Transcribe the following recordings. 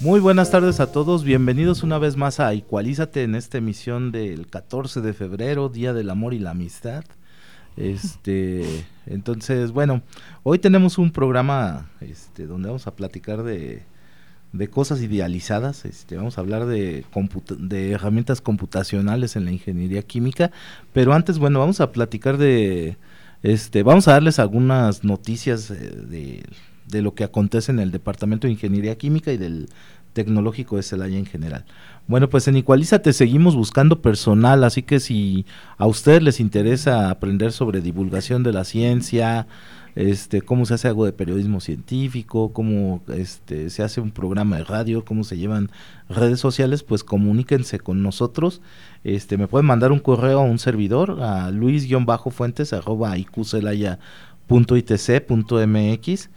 Muy buenas tardes a todos, bienvenidos una vez más a Igualízate en esta emisión del 14 de febrero, Día del Amor y la Amistad. Este, entonces, bueno, hoy tenemos un programa este, donde vamos a platicar de, cosas idealizadas, este, vamos a hablar de, de herramientas computacionales en la ingeniería química, pero antes, bueno, vamos a platicar de, este, vamos a darles algunas noticias eh, de de lo que acontece en el Departamento de Ingeniería Química y del Tecnológico de Celaya en general. Bueno, pues en Igualízate seguimos buscando personal, así que si a ustedes les interesa aprender sobre divulgación de la ciencia, este, cómo se hace algo de periodismo científico, cómo este, se hace un programa de radio, cómo se llevan redes sociales, pues comuníquense con nosotros. Este, me pueden mandar un correo a un servidor a luis-fuentes arroba mx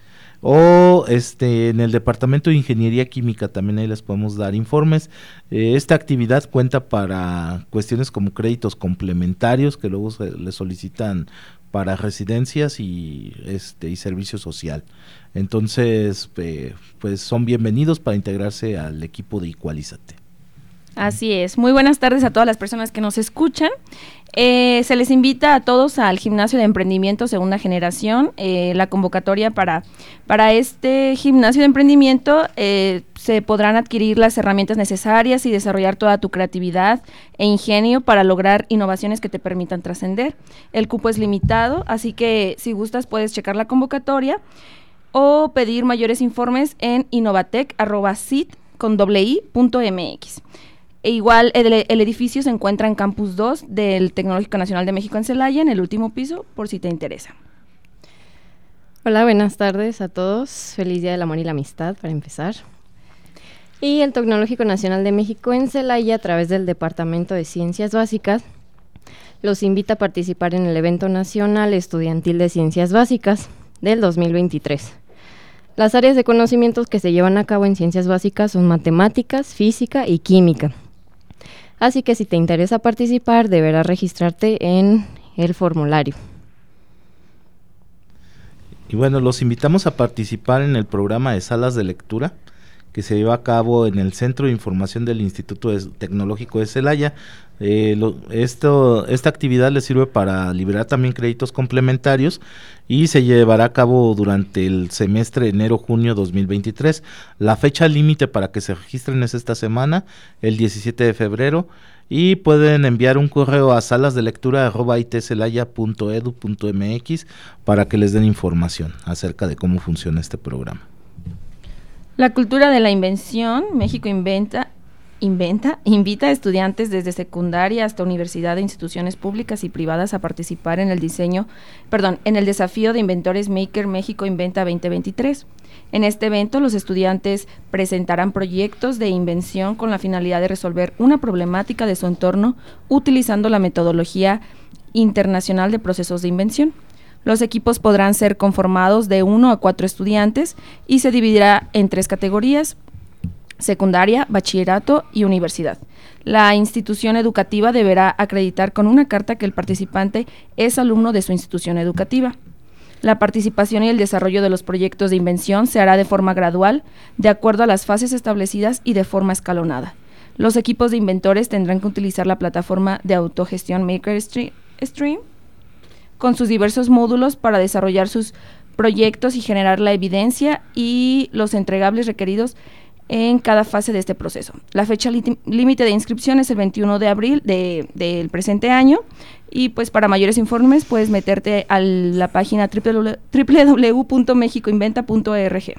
o este en el departamento de ingeniería química también ahí les podemos dar informes. Eh, esta actividad cuenta para cuestiones como créditos complementarios que luego se le solicitan para residencias y este y servicio social. Entonces eh, pues son bienvenidos para integrarse al equipo de Igualízate Así es. Muy buenas tardes a todas las personas que nos escuchan. Eh, se les invita a todos al gimnasio de emprendimiento segunda generación. Eh, la convocatoria para, para este gimnasio de emprendimiento eh, se podrán adquirir las herramientas necesarias y desarrollar toda tu creatividad e ingenio para lograr innovaciones que te permitan trascender. El cupo es limitado, así que si gustas puedes checar la convocatoria o pedir mayores informes en innovatec.sit con e igual el, edificio se encuentra en Campus 2 del Tecnológico Nacional de México en Celaya, en el último piso, por si te interesa. Hola, buenas tardes a todos. Feliz Día del Amor y la Amistad, para empezar. Y el Tecnológico Nacional de México en Celaya, a través del Departamento de Ciencias Básicas, los invita a participar en el evento nacional estudiantil de Ciencias Básicas del 2023. Las áreas de conocimientos que se llevan a cabo en ciencias básicas son matemáticas, física y química. Así que si te interesa participar, deberás registrarte en el formulario. Y bueno, los invitamos a participar en el programa de salas de lectura que se lleva a cabo en el Centro de Información del Instituto Tecnológico de Celaya. Eh, esta actividad le sirve para liberar también créditos complementarios y se llevará a cabo durante el semestre enero-junio 2023. La fecha límite para que se registren es esta semana, el 17 de febrero, y pueden enviar un correo a salas de lectura para que les den información acerca de cómo funciona este programa. La cultura de la invención, México inventa, inventa, invita a estudiantes desde secundaria hasta universidad de instituciones públicas y privadas a participar en el diseño, perdón, en el desafío de inventores Maker México Inventa 2023. En este evento los estudiantes presentarán proyectos de invención con la finalidad de resolver una problemática de su entorno utilizando la metodología internacional de procesos de invención. Los equipos podrán ser conformados de uno a cuatro estudiantes y se dividirá en tres categorías, secundaria, bachillerato y universidad. La institución educativa deberá acreditar con una carta que el participante es alumno de su institución educativa. La participación y el desarrollo de los proyectos de invención se hará de forma gradual, de acuerdo a las fases establecidas y de forma escalonada. Los equipos de inventores tendrán que utilizar la plataforma de autogestión MakerStream con sus diversos módulos para desarrollar sus proyectos y generar la evidencia y los entregables requeridos en cada fase de este proceso. La fecha límite de inscripción es el 21 de abril del presente año y pues para mayores informes puedes meterte a la página www.mexicoinventa.org.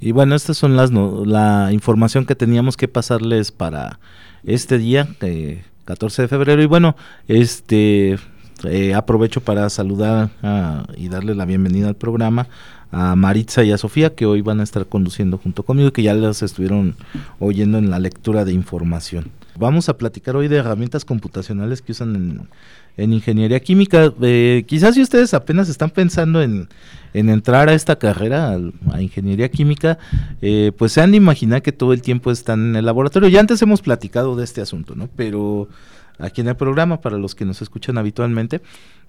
Y bueno, estas son las la información que teníamos que pasarles para este día, 14 de febrero. Y bueno, este eh, aprovecho para saludar y darle la bienvenida al programa a Maritza y a Sofía, que hoy van a estar conduciendo junto conmigo, que ya las estuvieron oyendo en la lectura de información. Vamos a platicar hoy de herramientas computacionales que usan en, ingeniería química. Eh, quizás si ustedes apenas están pensando en, entrar a esta carrera, a, ingeniería química, eh, pues se han de imaginar que todo el tiempo están en el laboratorio. Ya antes hemos platicado de este asunto, ¿no? Pero aquí en el programa, para los que nos escuchan habitualmente,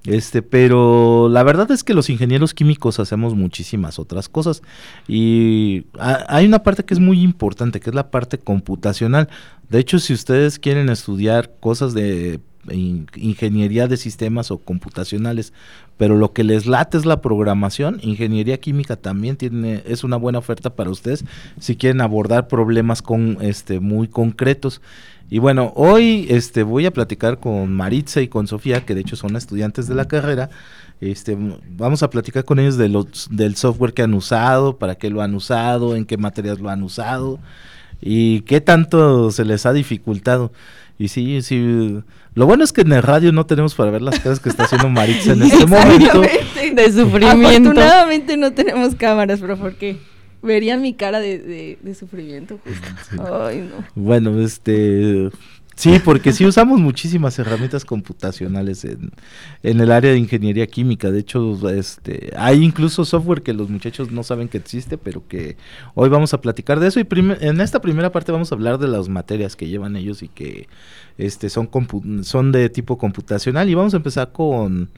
este, pero la verdad es que los ingenieros químicos hacemos muchísimas otras cosas y hay una parte que es muy importante, que es la parte computacional. De hecho, si ustedes quieren estudiar cosas de ingeniería de sistemas o computacionales, pero lo que les late es la programación, ingeniería química también tiene es una buena oferta para ustedes si quieren abordar problemas con este muy concretos. Y bueno, hoy este voy a platicar con Maritza y con Sofía, que de hecho son estudiantes de la carrera. Este, vamos a platicar con ellos de los, del software que han usado, para qué lo han usado, en qué materias lo han usado y qué tanto se les ha dificultado. Y sí, sí, lo bueno es que en el radio no tenemos para ver las cosas que está haciendo Maritza en este momento. De sufrimiento. Afortunadamente no tenemos cámaras, pero ¿por qué? Verían mi cara de, de, sufrimiento. Ay, no. Bueno, este... Sí, porque sí usamos muchísimas herramientas computacionales en, en, el área de ingeniería química. De hecho, este, hay incluso software que los muchachos no saben que existe, pero que hoy vamos a platicar de eso. Y en esta primera parte vamos a hablar de las materias que llevan ellos y que este son son de tipo computacional. Y vamos a empezar con,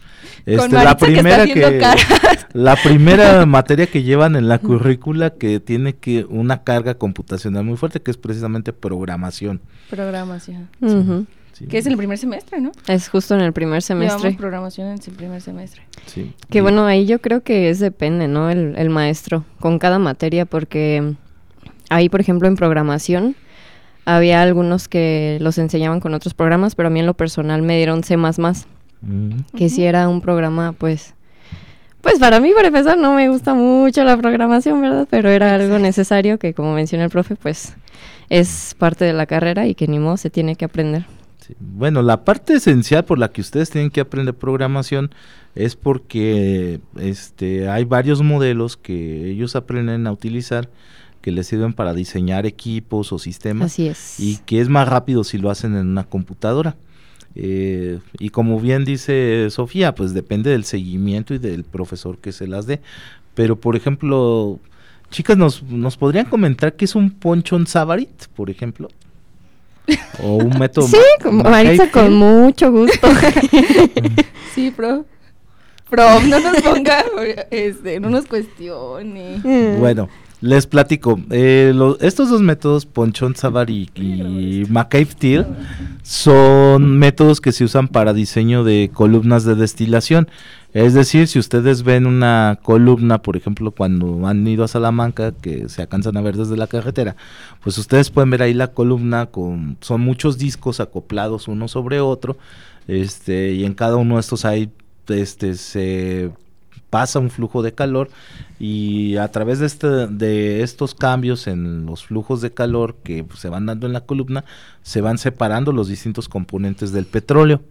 este, la primera que, la primera materia que llevan en la currícula que tiene que una carga computacional muy fuerte que es precisamente programación. Programación. Que es el primer semestre no es justo en el primer semestre. Llevamos programación en el primer semestre. Sí. Que bueno ahí yo creo que es depende no el, el maestro con cada materia porque ahí por ejemplo en programación había algunos que los enseñaban con otros programas, pero a mí en lo personal me dieron C++, mm. que si era un programa, pues, pues para mí, para empezar, no me gusta mucho la programación, ¿verdad? Pero era algo necesario que, como menciona el profe, pues es parte de la carrera y que ni modo se tiene que aprender. Bueno, la parte esencial por la que ustedes tienen que aprender programación es porque este, hay varios modelos que ellos aprenden a utilizar que les sirven para diseñar equipos o sistemas. Así es. Y que es más rápido si lo hacen en una computadora. Eh, y como bien dice Sofía, pues depende del seguimiento y del profesor que se las dé. Pero, por ejemplo, chicas, ¿nos, nos podrían comentar qué es un ponchon Savarit, por ejemplo? O un método. sí, Maritza, con mucho gusto. sí, pro. Pro, no nos ponga, este, no nos cuestione. Bueno, les platico, eh, estos dos métodos, Ponchon Savar y, y McCabe son métodos que se usan para diseño de columnas de destilación. Es decir, si ustedes ven una columna, por ejemplo, cuando han ido a Salamanca, que se alcanzan a ver desde la carretera, pues ustedes pueden ver ahí la columna con, son muchos discos acoplados uno sobre otro, este, y en cada uno de estos hay, este, se pasa un flujo de calor y a través de, este, de estos cambios en los flujos de calor que se van dando en la columna, se van separando los distintos componentes del petróleo.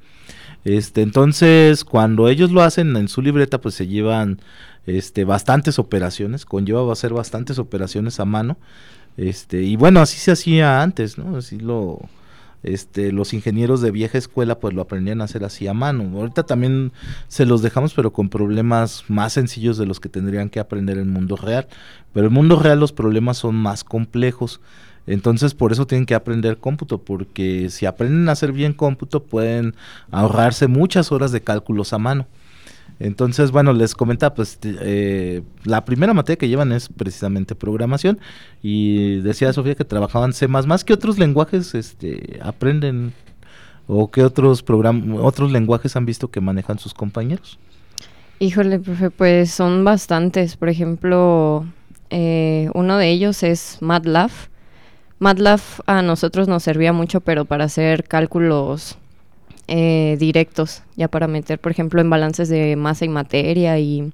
Este, entonces, cuando ellos lo hacen en su libreta, pues se llevan este, bastantes operaciones, conlleva hacer bastantes operaciones a mano. Este, y bueno, así se hacía antes, ¿no? Así lo, este, los ingenieros de vieja escuela pues lo aprendían a hacer así a mano. Ahorita también se los dejamos pero con problemas más sencillos de los que tendrían que aprender en el mundo real. Pero en el mundo real los problemas son más complejos. Entonces por eso tienen que aprender cómputo, porque si aprenden a hacer bien cómputo pueden ahorrarse muchas horas de cálculos a mano. Entonces, bueno, les comentaba, pues eh, la primera materia que llevan es precisamente programación y decía Sofía que trabajaban C++. ¿Qué otros lenguajes este, aprenden o qué otros, otros lenguajes han visto que manejan sus compañeros? Híjole, profe, pues son bastantes. Por ejemplo, eh, uno de ellos es MATLAB. MATLAB a nosotros nos servía mucho, pero para hacer cálculos eh, directos, ya para meter, por ejemplo, en balances de masa y materia y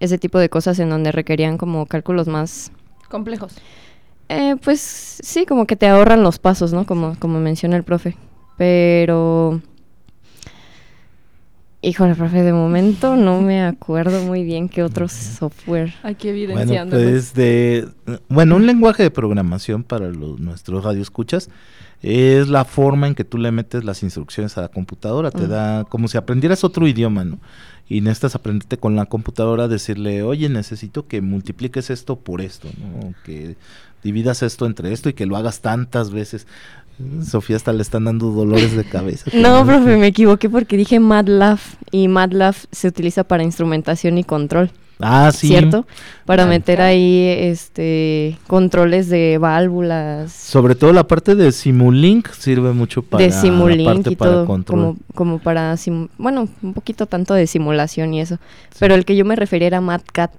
ese tipo de cosas en donde requerían como cálculos más complejos. Eh, pues sí, como que te ahorran los pasos, ¿no? Como, como menciona el profe. Pero Híjole, profe, de momento no me acuerdo muy bien qué otros software. Aquí Bueno, evidenciando. pues de, bueno, un lenguaje de programación para los, nuestros radioescuchas es la forma en que tú le metes las instrucciones a la computadora. Te da como si aprendieras otro idioma, ¿no? Y necesitas aprenderte con la computadora, decirle, oye, necesito que multipliques esto por esto, ¿no? Que dividas esto entre esto y que lo hagas tantas veces. Sofía hasta le están dando dolores de cabeza. No, profe, me equivoqué porque dije MATLAB y MATLAB se utiliza para instrumentación y control, Ah, sí. ¿cierto? Para Ah. meter ahí este controles de válvulas, Sobre todo la parte de Simulink sirve mucho para de la Simulink parte y para todo, control. como, como para, bueno, un poquito tanto de simulación y eso. Pero el que yo me refería era MATCAT.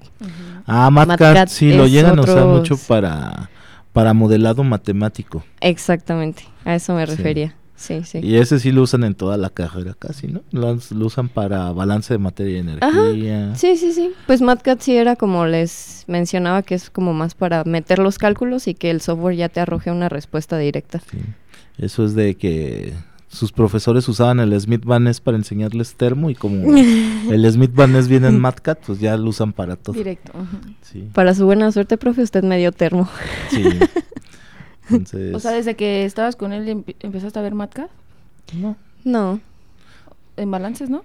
Ah, MATCAD, MATCAD sí, lo llegan a usar mucho para, para modelado matemático. Exactamente, a eso me refería. Sí, sí. Y ese sí lo usan en toda la carrera casi, ¿no? Lo, lo usan para balance de materia y Ajá, energía. Sí, sí, sí. Pues MATCAD sí era como les mencionaba que es como más para meter los cálculos y que el software ya te arroje una respuesta directa. Sí. Eso es de que sus profesores usaban el Smith Van para enseñarles termo y como el Smith Van viene en MATCAD, pues ya lo usan para todo. Directo. Sí, Para su buena suerte, profe, usted me dio termo. sí. Entonces, O sea, desde que estabas con él empe- empezaste a ver Matka no, No, en balances, ¿no?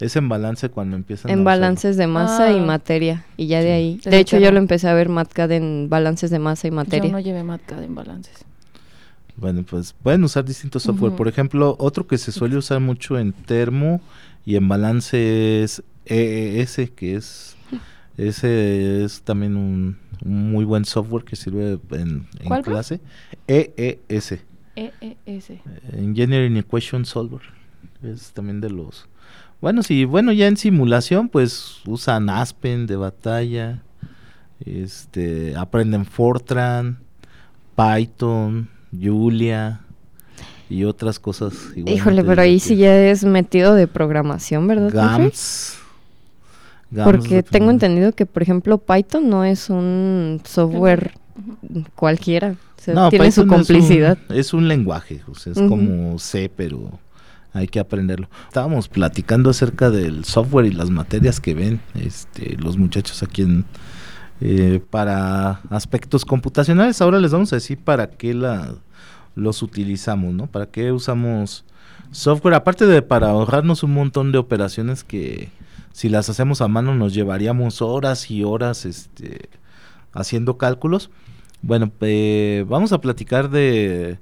es en balance cuando empiezan a en usarlo. balances de masa y Ah. materia. Y ya Sí. de ahí. Desde De hecho, yo lo empecé a ver MATCAD en balances de masa y materia. Yo no llevé Matka en balances. Bueno, pues pueden usar distintos software. Por ejemplo, otro que se suele usar mucho en termo y en balance es EES, que es ese es también un, un muy buen software que sirve en, en clase. EES, EES. Engineering Equation Solver. Es también de los bueno, sí, bueno, ya en simulación, pues usan Aspen de batalla, este, aprenden Fortran, Python, Julia y otras cosas. Híjole, pero ahí sí ya es metido de programación, ¿verdad? GAMS. Porque tengo entendido que, por ejemplo, Python no es un software cualquiera. O sea, No, tiene su Python es un- complicidad. Es un, lenguaje, o sea, es como C, pero hay que aprenderlo. Estábamos platicando acerca del software y las materias que ven este, los muchachos aquí en, eh, para aspectos computacionales. Ahora les vamos a decir para qué la, los utilizamos, ¿no? Para qué usamos software, aparte de para ahorrarnos un montón de operaciones que si las hacemos a mano nos llevaríamos horas y horas este, haciendo cálculos. Bueno, eh, vamos a platicar de,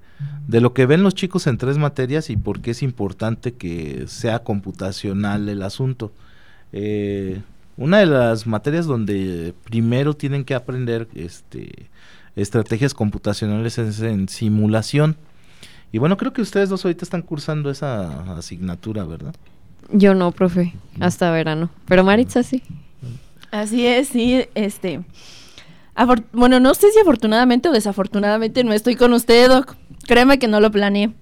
de lo que ven los chicos en tres materias y por qué es importante que sea computacional el asunto. Eh, una de las materias donde primero tienen que aprender este, estrategias computacionales es en simulación. Y bueno, creo que ustedes dos ahorita están cursando esa asignatura, ¿verdad? Yo no, profe, hasta verano. Pero Maritza sí. Así es, sí, este. bueno, no sé si afortunadamente o desafortunadamente no estoy con usted, Doc. Créeme que no lo planeé.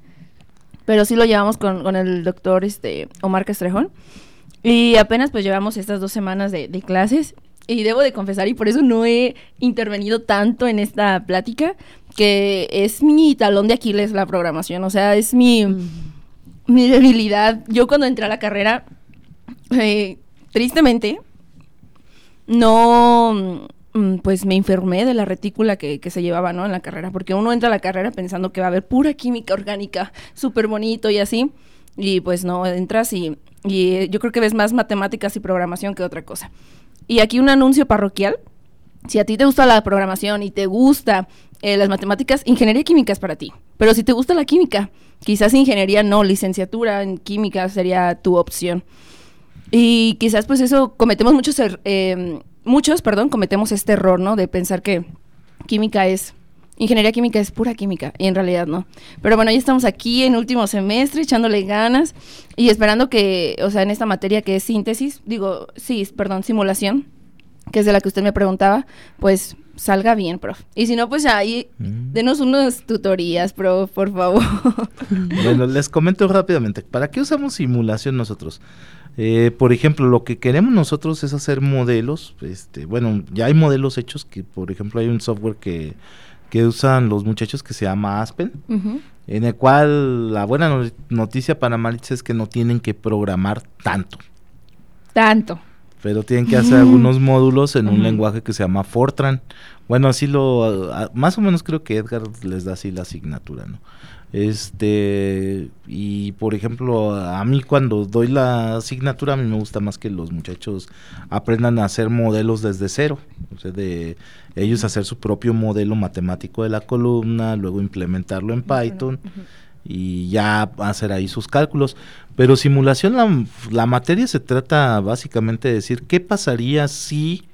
Pero sí lo llevamos con, con el doctor este, Omar Castrejón. Y apenas pues llevamos estas dos semanas de, de clases. Y debo de confesar, y por eso no he intervenido tanto en esta plática, que es mi talón de Aquiles la programación. O sea, es mi, mi debilidad. Yo cuando entré a la carrera, eh, tristemente, no, mm, pues me enfermé de la retícula que, que se llevaba, ¿no? En la carrera, porque uno entra a la carrera pensando que va a haber pura química orgánica, súper bonito y así, y pues no, entras y, y eh, yo creo que ves más matemáticas y programación que otra cosa. Y aquí un anuncio parroquial, si a ti te gusta la programación y te gusta eh, las matemáticas, ingeniería química es para ti. Pero si te gusta la química, quizás ingeniería no, licenciatura en química sería tu opción. Y quizás pues eso cometemos muchos, er- eh, muchos, perdón, cometemos este error, ¿no? De pensar que química es, ingeniería química es pura química, y en realidad no. Pero bueno, ya estamos aquí en último semestre, echándole ganas y esperando que, o sea, en esta materia que es síntesis, digo, sí, perdón, simulación, que es de la que usted me preguntaba, pues salga bien, prof. Y si no, pues ahí, Mm. denos unas tutorías, prof, por favor. Bueno, les comento rápidamente. ¿Para qué usamos simulación nosotros? Eh, por ejemplo, lo que queremos nosotros es hacer modelos. Este, bueno, ya hay modelos hechos que, por ejemplo, hay un software que, que usan los muchachos que se llama Aspen, en el cual la buena no- noticia para Maritza es que no tienen que programar tanto. Tanto. Pero tienen que hacer algunos módulos en un lenguaje que se llama Fortran. Bueno, así lo, más o menos creo que Edgar les da así la asignatura, ¿no? Este, y por ejemplo, a mí cuando doy la asignatura, a mí me gusta más que los muchachos aprendan a hacer modelos desde cero, o sea, de ellos hacer su propio modelo matemático de la columna, luego implementarlo en Python y ya hacer ahí sus cálculos. Pero simulación, la, la materia se trata básicamente de decir qué pasaría si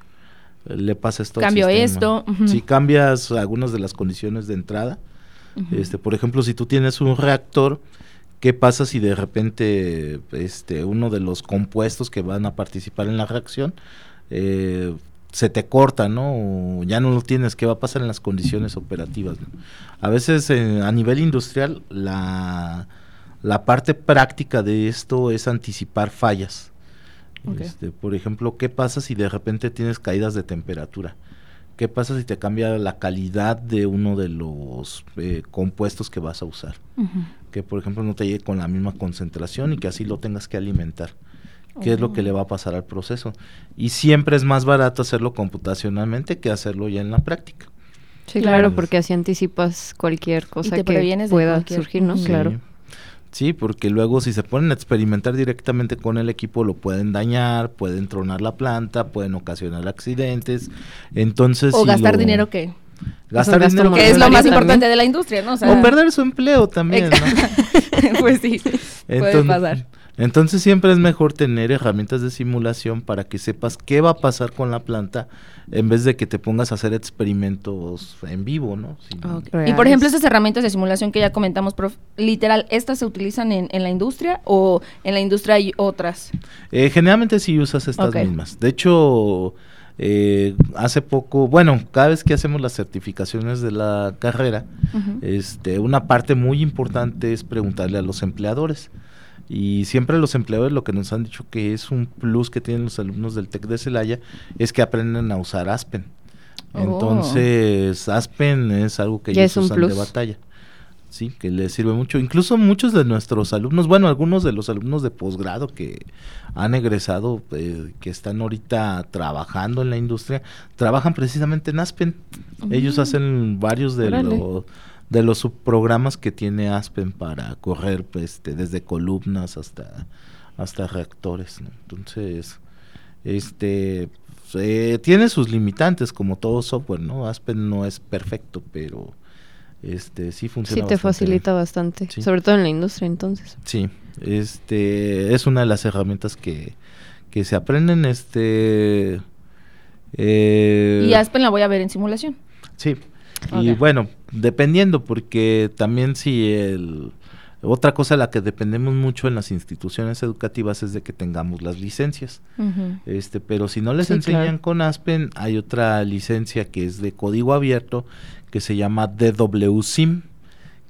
le pasa esto. Cambio esto. Si cambias algunas de las condiciones de entrada este, por ejemplo, si tú tienes un reactor, ¿qué pasa si de repente este, uno de los compuestos que van a participar en la reacción eh, se te corta, ¿no? O ya no lo tienes, ¿qué va a pasar en las condiciones operativas? A veces eh, a nivel industrial la, la, parte práctica de esto es anticipar fallas. Este, por ejemplo, ¿qué pasa si de repente tienes caídas de temperatura? ¿Qué pasa si te cambia la calidad de uno de los eh, compuestos que vas a usar? Que por ejemplo no te llegue con la misma concentración y que así lo tengas que alimentar. ¿Qué es lo que le va a pasar al proceso? Y siempre es más barato hacerlo computacionalmente que hacerlo ya en la práctica. Sí, claro, porque así anticipas cualquier cosa que pueda surgir, ¿no? Claro. Sí, porque luego si se ponen a experimentar directamente con el equipo lo pueden dañar, pueden tronar la planta, pueden ocasionar accidentes. Entonces, o gastar dinero que gastar dinero que es lo más importante de la industria, ¿no? O, perder su empleo también, ¿no? pues sí, puede pasar. Entonces siempre es mejor tener herramientas de simulación para que sepas qué va a pasar con la planta en vez de que te pongas a hacer experimentos en vivo, ¿no? Y por ejemplo, esas herramientas de simulación que ya comentamos, prof, literal, ¿estas se utilizan en, la industria o en la industria hay otras? Eh, generalmente sí usas estas mismas. De hecho, eh, hace poco, bueno, cada vez que hacemos las certificaciones de la carrera, este, una parte muy importante es preguntarle a los empleadores. Y siempre los empleadores lo que nos han dicho que es un plus que tienen los alumnos del TEC de Celaya es que aprenden a usar Aspen. Oh. Entonces, Aspen es algo que ellos usan de batalla. Sí, que les sirve mucho. Incluso muchos de nuestros alumnos, bueno, algunos de los alumnos de posgrado que han egresado, eh, que están ahorita trabajando en la industria, trabajan precisamente en Aspen. Ellos mm. hacen varios de los de los subprogramas que tiene Aspen para correr pues, este, desde columnas hasta, hasta reactores. Entonces, este eh, tiene sus limitantes como todo software, ¿no? Aspen no es perfecto, pero este sí funciona. Sí te facilita bastante, sobre todo en la industria entonces. Sí, este es una de las herramientas que, que se aprenden, este eh, y Aspen la voy a ver en simulación. Sí, y bueno, dependiendo, porque también si el... Otra cosa de la que dependemos mucho en las instituciones educativas es de que tengamos las licencias. este, pero si no les enseñan con Aspen, hay otra licencia que es de código abierto que se llama DWSIM,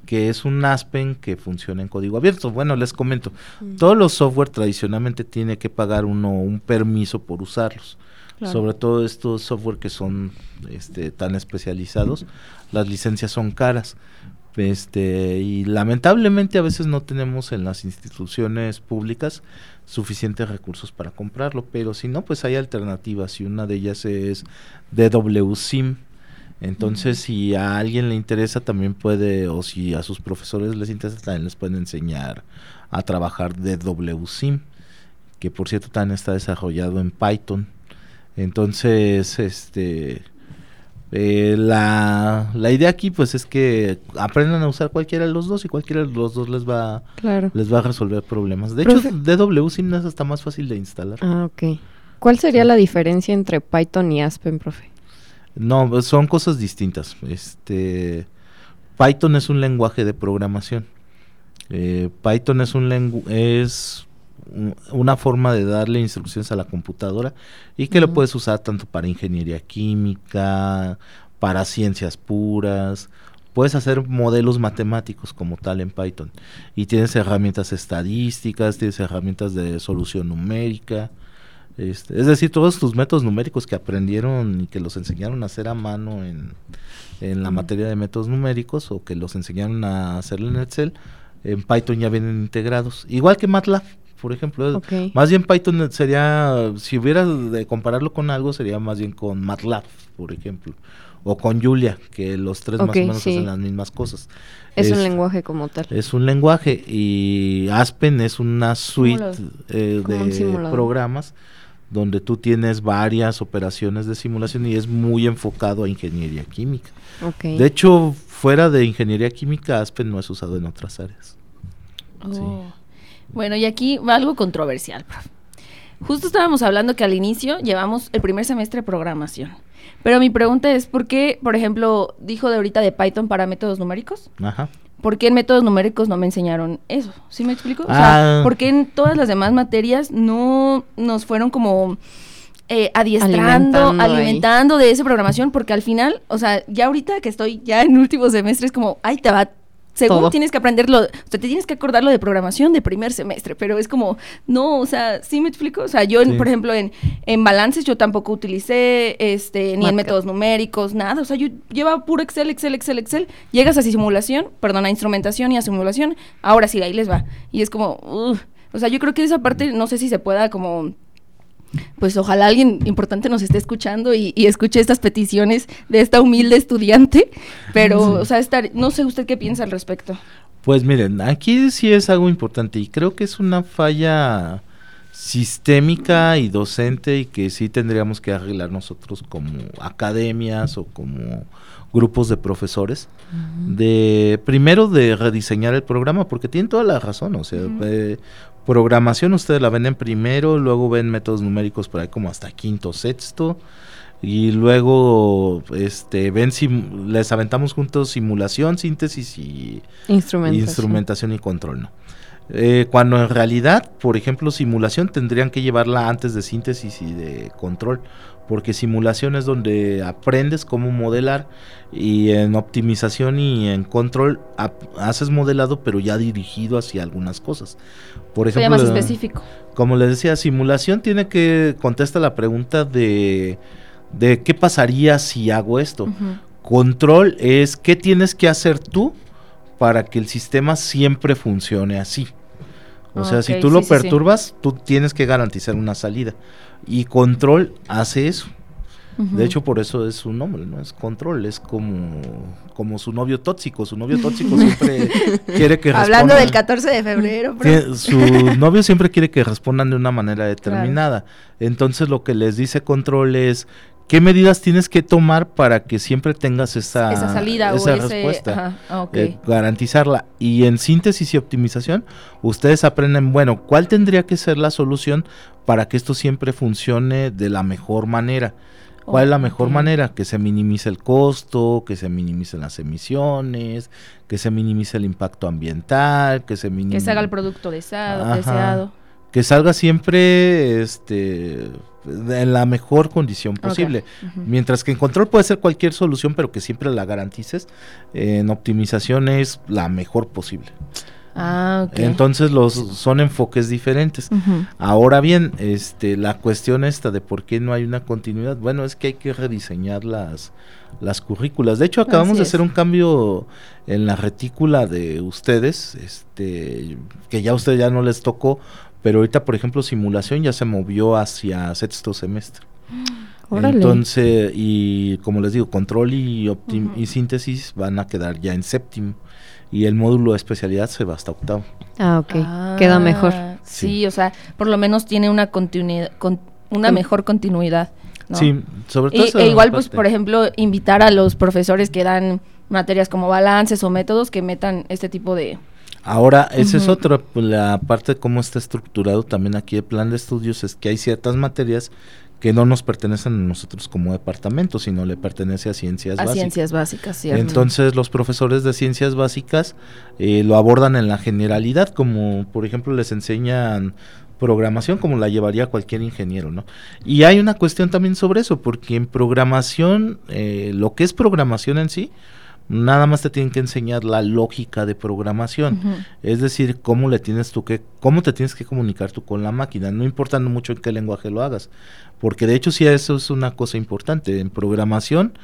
que es un Aspen que funciona en código abierto. Bueno, les comento, todos los software tradicionalmente tiene que pagar uno un permiso por usarlos. Sobre todo estos software que son este, tan especializados, las licencias son caras. Este, y lamentablemente a veces no tenemos en las instituciones públicas suficientes recursos para comprarlo, pero si no, pues hay alternativas y una de ellas es DWSIM. Entonces, si a alguien le interesa, también puede, o si a sus profesores les interesa, también les pueden enseñar a trabajar DWSIM, que por cierto también está desarrollado en Python. Entonces, este, eh, la, la, idea aquí pues es que aprendan a usar cualquiera de los dos y cualquiera de los dos les va, les va a resolver problemas. De hecho, DW Sim es hasta más fácil de instalar. Ah, ok. ¿Cuál sería la diferencia entre Python y Aspen, profe? No, pues, son cosas distintas. Este, Python es un lenguaje de programación. Eh, Python es un es una forma de darle instrucciones a la computadora y que lo puedes usar tanto para ingeniería química, para ciencias puras, puedes hacer modelos matemáticos como tal en Python y tienes herramientas estadísticas, tienes herramientas de solución numérica, este, es decir, todos tus métodos numéricos que aprendieron y que los enseñaron a hacer a mano en, en la materia de métodos numéricos o que los enseñaron a hacerlo en Excel, en Python ya vienen integrados, igual que MATLAB por ejemplo. Más bien Python sería, si hubiera de compararlo con algo, sería más bien con MATLAB, por ejemplo. O con Julia, que los tres más o menos sí. hacen las mismas cosas. Es, un lenguaje como tal. Es un lenguaje y Aspen es una suite eh, un de programas donde tú tienes varias operaciones de simulación y es muy enfocado a ingeniería química. De hecho, fuera de ingeniería química, Aspen no es usado en otras áreas. Oh. Bueno, y aquí va algo controversial, prof. Justo estábamos hablando que al inicio llevamos el primer semestre de programación. Pero mi pregunta es, ¿por qué, por ejemplo, dijo de ahorita de Python para métodos numéricos? Ajá. ¿Por qué en métodos numéricos no me enseñaron eso? ¿Sí me explico? O Ah. sea, ¿por qué en todas las demás materias no nos fueron como eh, adiestrando, Alimentando de esa programación? Porque al final, o sea, ya ahorita que estoy ya en último semestre es como, ay, te va... Según Todo. tienes que aprenderlo, o sea, te tienes que acordar lo de programación de primer semestre, pero es como, no, o sea, ¿sí me explico? O sea, yo, en- por ejemplo, en, en balances yo tampoco utilicé, este, ni en métodos numéricos, nada. O sea, yo llevaba puro Excel, Excel, Excel, Excel. Llegas a simulación, perdón, a instrumentación y a simulación. Ahora sí, ahí les va. Y es como, ugh. o sea, yo creo que esa parte, no sé si se pueda como... Pues ojalá alguien importante nos esté escuchando y, y escuche estas peticiones de esta humilde estudiante. Pero, o sea, estar, no sé usted qué piensa al respecto. Pues miren, aquí sí es algo importante y creo que es una falla sistémica y docente y que sí tendríamos que arreglar nosotros como academias o como grupos de profesores de primero de rediseñar el programa porque tienen toda la razón o sea eh, programación ustedes la ven en primero luego ven métodos numéricos por ahí como hasta quinto sexto y luego este ven sim- les aventamos juntos simulación síntesis y Instrumentación. instrumentación y control, ¿no? Eh, cuando en realidad, por ejemplo, simulación tendrían que llevarla antes de síntesis y de control, porque simulación es donde aprendes cómo modelar y en optimización y en control haces modelado, pero ya dirigido hacia algunas cosas. Por ejemplo, más específico. como les decía, simulación tiene que contestar la pregunta de, de qué pasaría si hago esto. Control es qué tienes que hacer tú para que el sistema siempre funcione así. O sea, si tú lo sí, sí, sí. perturbas, tú tienes que garantizar una salida. Y control hace eso. De hecho, por eso es su nombre, ¿no? Es control, es como, como su novio tóxico. Su novio tóxico siempre quiere que Hablando respondan- del 14 de febrero. Tie- su novio siempre quiere que respondan de una manera determinada. Entonces lo que les dice control es qué medidas tienes que tomar para que siempre tengas esa, esa salida esa o ese... respuesta. Ajá, ah, eh, garantizarla. Y en síntesis y optimización, ustedes aprenden, bueno, ¿cuál tendría que ser la solución para que esto siempre funcione de la mejor manera? ¿Cuál es la mejor manera? Que se minimice el costo, que se minimicen las emisiones, que se minimice el impacto ambiental, que se minimice... que se haga el producto deseado, Ajá. deseado. Que salga siempre este, en la mejor condición posible. Mientras que en control puede ser cualquier solución, pero que siempre la garantices. En optimización es la mejor posible. Ah, ok. Entonces los son enfoques diferentes. Ahora bien, este, la cuestión esta de por qué no hay una continuidad, bueno, es que hay que rediseñar las, las currículas. De hecho, acabamos Así de es. hacer un cambio en la retícula de ustedes, este, que ya a ustedes ya no les tocó, pero ahorita, por ejemplo, simulación ya se movió hacia sexto semestre. Órale. Entonces, y como les digo, control y, optim- Ujú. y síntesis van a quedar ya en séptimo. Y el módulo de especialidad se va hasta octavo. Ah, ok. Ah, Queda mejor. Sí, Sí. o sea, por lo menos tiene una continuidad, con, una Con- mejor continuidad. ¿no? Sí, sobre todo esa e igual, pues, por ejemplo, invitar a los profesores que dan materias como balances o métodos que metan este tipo de... Ahora, esa es otra, pues, la parte de cómo está estructurado también aquí el plan de estudios, es que hay ciertas materias que no nos pertenecen a nosotros como departamento, sino le pertenece a ciencias A básicas. ciencias básicas, ¿cierto? Entonces los profesores de ciencias básicas eh, lo abordan en la generalidad, como por ejemplo les enseñan programación como la llevaría cualquier ingeniero, ¿no? Y hay una cuestión también sobre eso, porque en programación, eh, lo que es programación en sí, nada más te tienen que enseñar la lógica de programación. Es decir, cómo le tienes tú que, cómo te tienes que comunicar tú con la máquina, no importando mucho en qué lenguaje lo hagas. Porque de hecho sí eso es una cosa importante. En programación,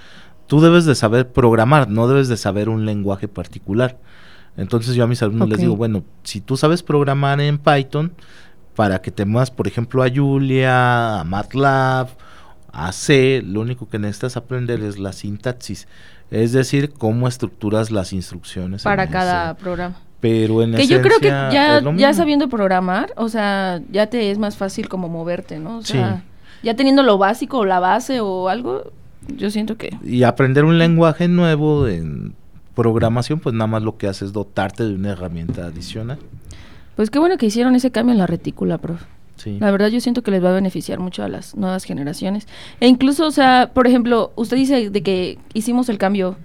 tú debes de saber programar, no debes de saber un lenguaje particular. Entonces yo a mis alumnos les digo, bueno, si tú sabes programar en Python, para que te muevas, por ejemplo, a Julia, a MATLAB, a C, lo único que necesitas aprender es la sintaxis, es decir, cómo estructuras las instrucciones. Para cada programa. Pero en Que yo creo que ya, ya sabiendo programar, o sea, ya te es más fácil como moverte, ¿no? O sea, ya teniendo lo básico o la base o algo, yo siento que... Y aprender un lenguaje nuevo en programación, pues nada más lo que hace es dotarte de una herramienta adicional. Pues qué bueno que hicieron ese cambio en la retícula, prof. Sí. La verdad yo siento que les va a beneficiar mucho a las nuevas generaciones. E incluso, o sea, por ejemplo, usted dice de que hicimos el cambio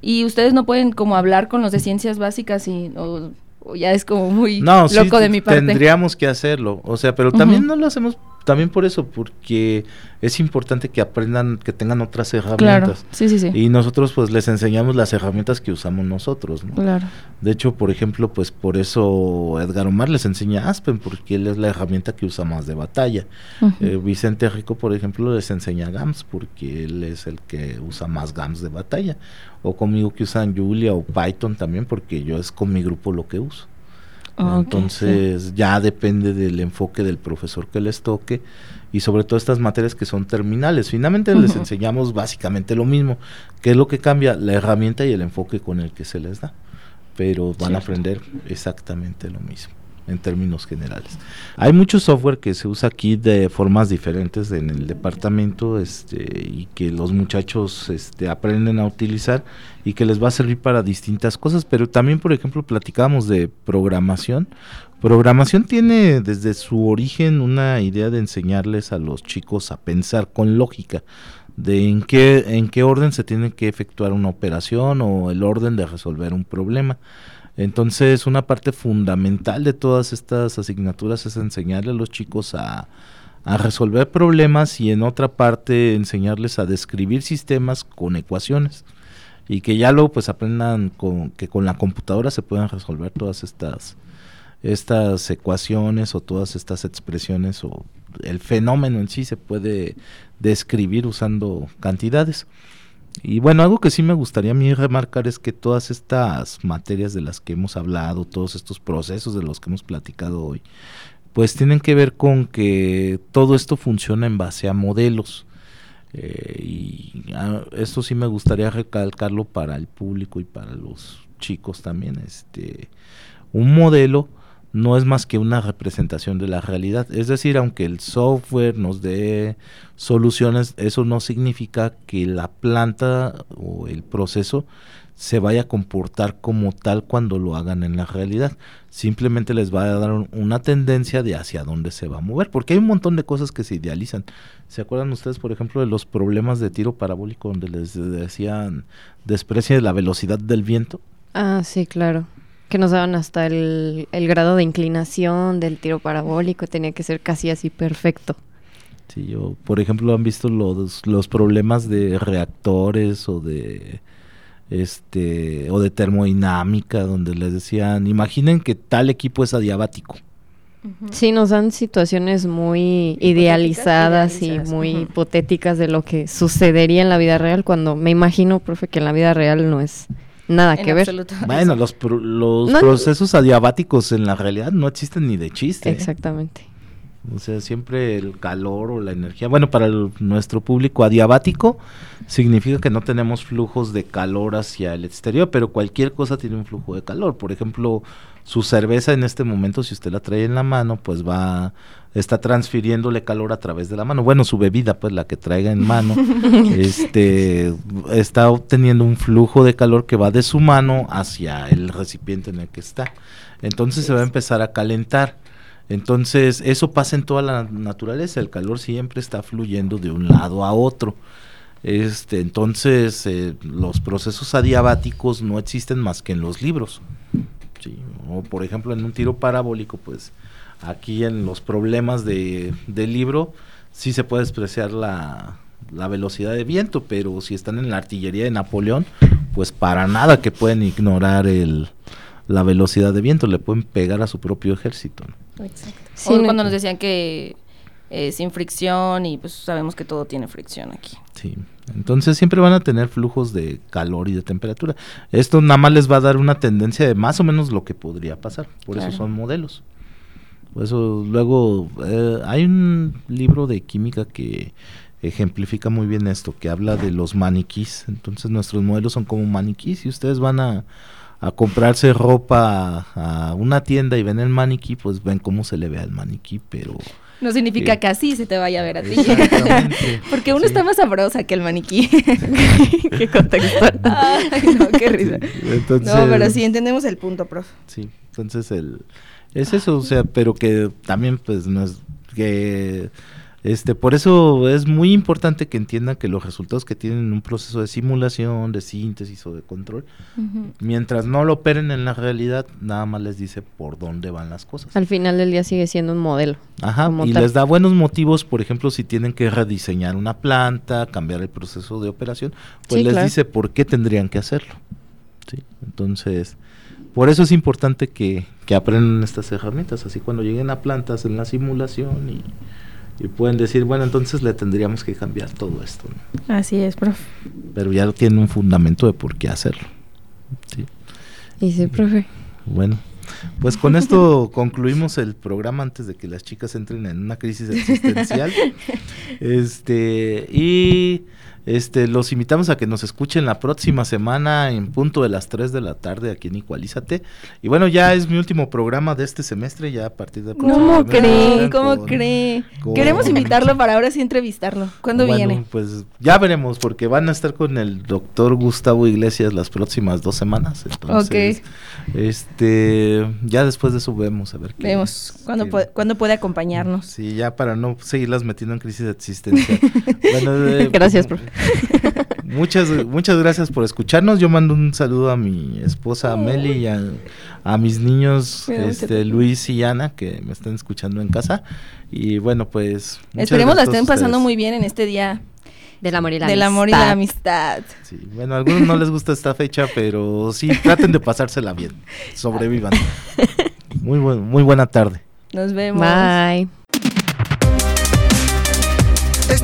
y ustedes no pueden como hablar con los de ciencias básicas y o, ya es como muy loco de mi parte. Tendríamos que hacerlo, o sea, pero también no lo hacemos también por eso, porque es importante que aprendan, que tengan otras herramientas. Claro. Sí, sí, sí. Y nosotros pues les enseñamos las herramientas que usamos nosotros, ¿no? Claro. De hecho, por ejemplo, pues por eso Edgar Omar les enseña Aspen, porque él es la herramienta que usa más de batalla. Eh, Vicente Rico, por ejemplo, les enseña GAMS, porque él es el que usa más GAMS de batalla. O conmigo que usan Julia o Python también, porque yo es con mi grupo lo que uso. Ah, Entonces ya depende del enfoque del profesor que les toque y sobre todo estas materias que son terminales. Finalmente les enseñamos básicamente lo mismo, que es lo que cambia la herramienta y el enfoque con el que se les da, pero van a aprender exactamente lo mismo en términos generales. Hay mucho software que se usa aquí de formas diferentes en el departamento este, y que los muchachos este, aprenden a utilizar y que les va a servir para distintas cosas, pero también, por ejemplo, platicábamos de programación. Programación tiene desde su origen una idea de enseñarles a los chicos a pensar con lógica de en qué en qué orden se tiene que efectuar una operación o el orden de resolver un problema. Entonces, una parte fundamental de todas estas asignaturas es enseñarle a los chicos a, resolver problemas y en otra parte enseñarles a describir sistemas con ecuaciones y que ya luego pues aprendan con, que con la computadora se puedan resolver todas estas estas ecuaciones o todas estas expresiones o el fenómeno en sí se puede describir usando cantidades. Y bueno, algo que sí me gustaría a mí remarcar es que todas estas materias de las que hemos hablado, todos estos procesos de los que hemos platicado hoy, pues tienen que ver con que todo esto funciona en base a modelos. Eh, y ah, esto sí me gustaría recalcarlo para el público y para los chicos también. Este, un modelo no es más que una representación de la realidad. Es decir, aunque el software nos dé soluciones, eso no significa que la planta o el proceso se vaya a comportar como tal cuando lo hagan en la realidad. Simplemente les va a dar una tendencia de hacia dónde se va a mover, porque hay un montón de cosas que se idealizan. ¿Se acuerdan ustedes, por ejemplo, de los problemas de tiro parabólico donde les decían desprecia la velocidad del viento? Ah, sí, claro que nos daban hasta el, grado de inclinación del tiro parabólico, tenía que ser casi así perfecto. Sí, yo, por ejemplo, han visto los, los problemas de reactores o de este o de termodinámica donde les decían, imaginen que tal equipo es adiabático. Sí, nos dan situaciones muy idealizadas y muy hipotéticas de lo que sucedería en la vida real cuando me imagino, profe, que en la vida real no es Nada que ver. Bueno, los, los procesos adiabáticos en la realidad no existen ni de chiste. ¿eh? O sea, siempre el calor o la energía. Bueno, para nuestro público adiabático significa que no tenemos flujos de calor hacia el exterior, pero cualquier cosa tiene un flujo de calor. Por ejemplo, su cerveza en este momento, si usted la trae en la mano, pues va, está transfiriéndole calor a través de la mano. Bueno, su bebida, pues la que traiga en mano, este, está obteniendo un flujo de calor que va de su mano hacia el recipiente en el que está. Entonces se va a empezar a calentar. Entonces, eso pasa en toda la naturaleza, el calor siempre está fluyendo de un lado a otro. Este, entonces, eh, los procesos adiabáticos no existen más que en los libros. O por ejemplo en un tiro parabólico, pues aquí en los problemas de, del libro sí se puede despreciar la, la velocidad de viento, pero si están en la artillería de Napoleón, pues para nada que pueden ignorar el, la velocidad de viento, le pueden pegar a su propio ejército. Exacto. o cuando nos decían que eh, sin fricción y pues sabemos que todo tiene fricción aquí. Sí. Entonces siempre van a tener flujos de calor y de temperatura. Esto nada más les va a dar una tendencia de más o menos lo que podría pasar. Por eso son modelos. Por eso luego eh, hay un libro de química que ejemplifica muy bien esto, que habla de los maniquís. Entonces nuestros modelos son como maniquís y ustedes van a, a comprarse ropa a, una tienda y ven el maniquí, pues ven cómo se le ve al maniquí, pero... No significa que así se te vaya a ver a ti. Porque uno Sí. está más sabrosa que el maniquí. Qué contexto. No, qué risa. Entonces, No, pero sí entendemos el punto, prof. Sí, entonces el es eso, o sea, pero que también pues no es que este por eso es muy importante que entiendan que los resultados que tienen en un proceso de simulación, de síntesis o de control, mientras no lo operen en la realidad, nada más les dice por dónde van las cosas. Al final del día sigue siendo un modelo. Ajá, y tal. les da buenos motivos, por ejemplo, si tienen que rediseñar una planta, cambiar el proceso de operación, pues Sí, les claro. dice por qué tendrían que hacerlo. ¿sí? Entonces, por eso es importante que, que aprendan estas herramientas, así cuando lleguen a plantas en la simulación y, y pueden decir, bueno, entonces le tendríamos que cambiar todo esto, ¿no? Así es, prof. pero ya tienen un fundamento de por qué hacerlo. ¿sí? Y sí, profe. Bueno, pues con esto concluimos el programa antes de que las chicas entren en una crisis existencial. Este, y este los invitamos a que nos escuchen la próxima semana en punto de las 3 de la tarde aquí en Igualízate. Y bueno, ya es mi último programa de este semestre, ya a partir próximo ¿Cómo cree? ¿Cómo con- cree? con- Queremos invitarlo para ahora sí entrevistarlo. ¿Cuándo Bueno, viene? Pues ya veremos, porque van a estar con el doctor Gustavo Iglesias las próximas dos semanas. Entonces, este, ya después de eso vemos a ver qué. Vemos cuándo, puede, cuándo puede acompañarnos. Sí, ya para no seguirlas metiendo en crisis existencial. Bueno, eh, Gracias, profe. Muchas, muchas gracias por escucharnos. Yo mando un saludo a mi esposa Meli y a, a mis niños este. Luis y Ana que me están escuchando en casa. Y bueno, pues. Esperemos la estén pasando muy bien en este día Del amor y la del amor y la amistad. Sí, bueno, a algunos no les gusta esta fecha, pero sí, traten de pasársela bien. Sobrevivan. Muy, buen, muy buena tarde. Nos vemos. Bye.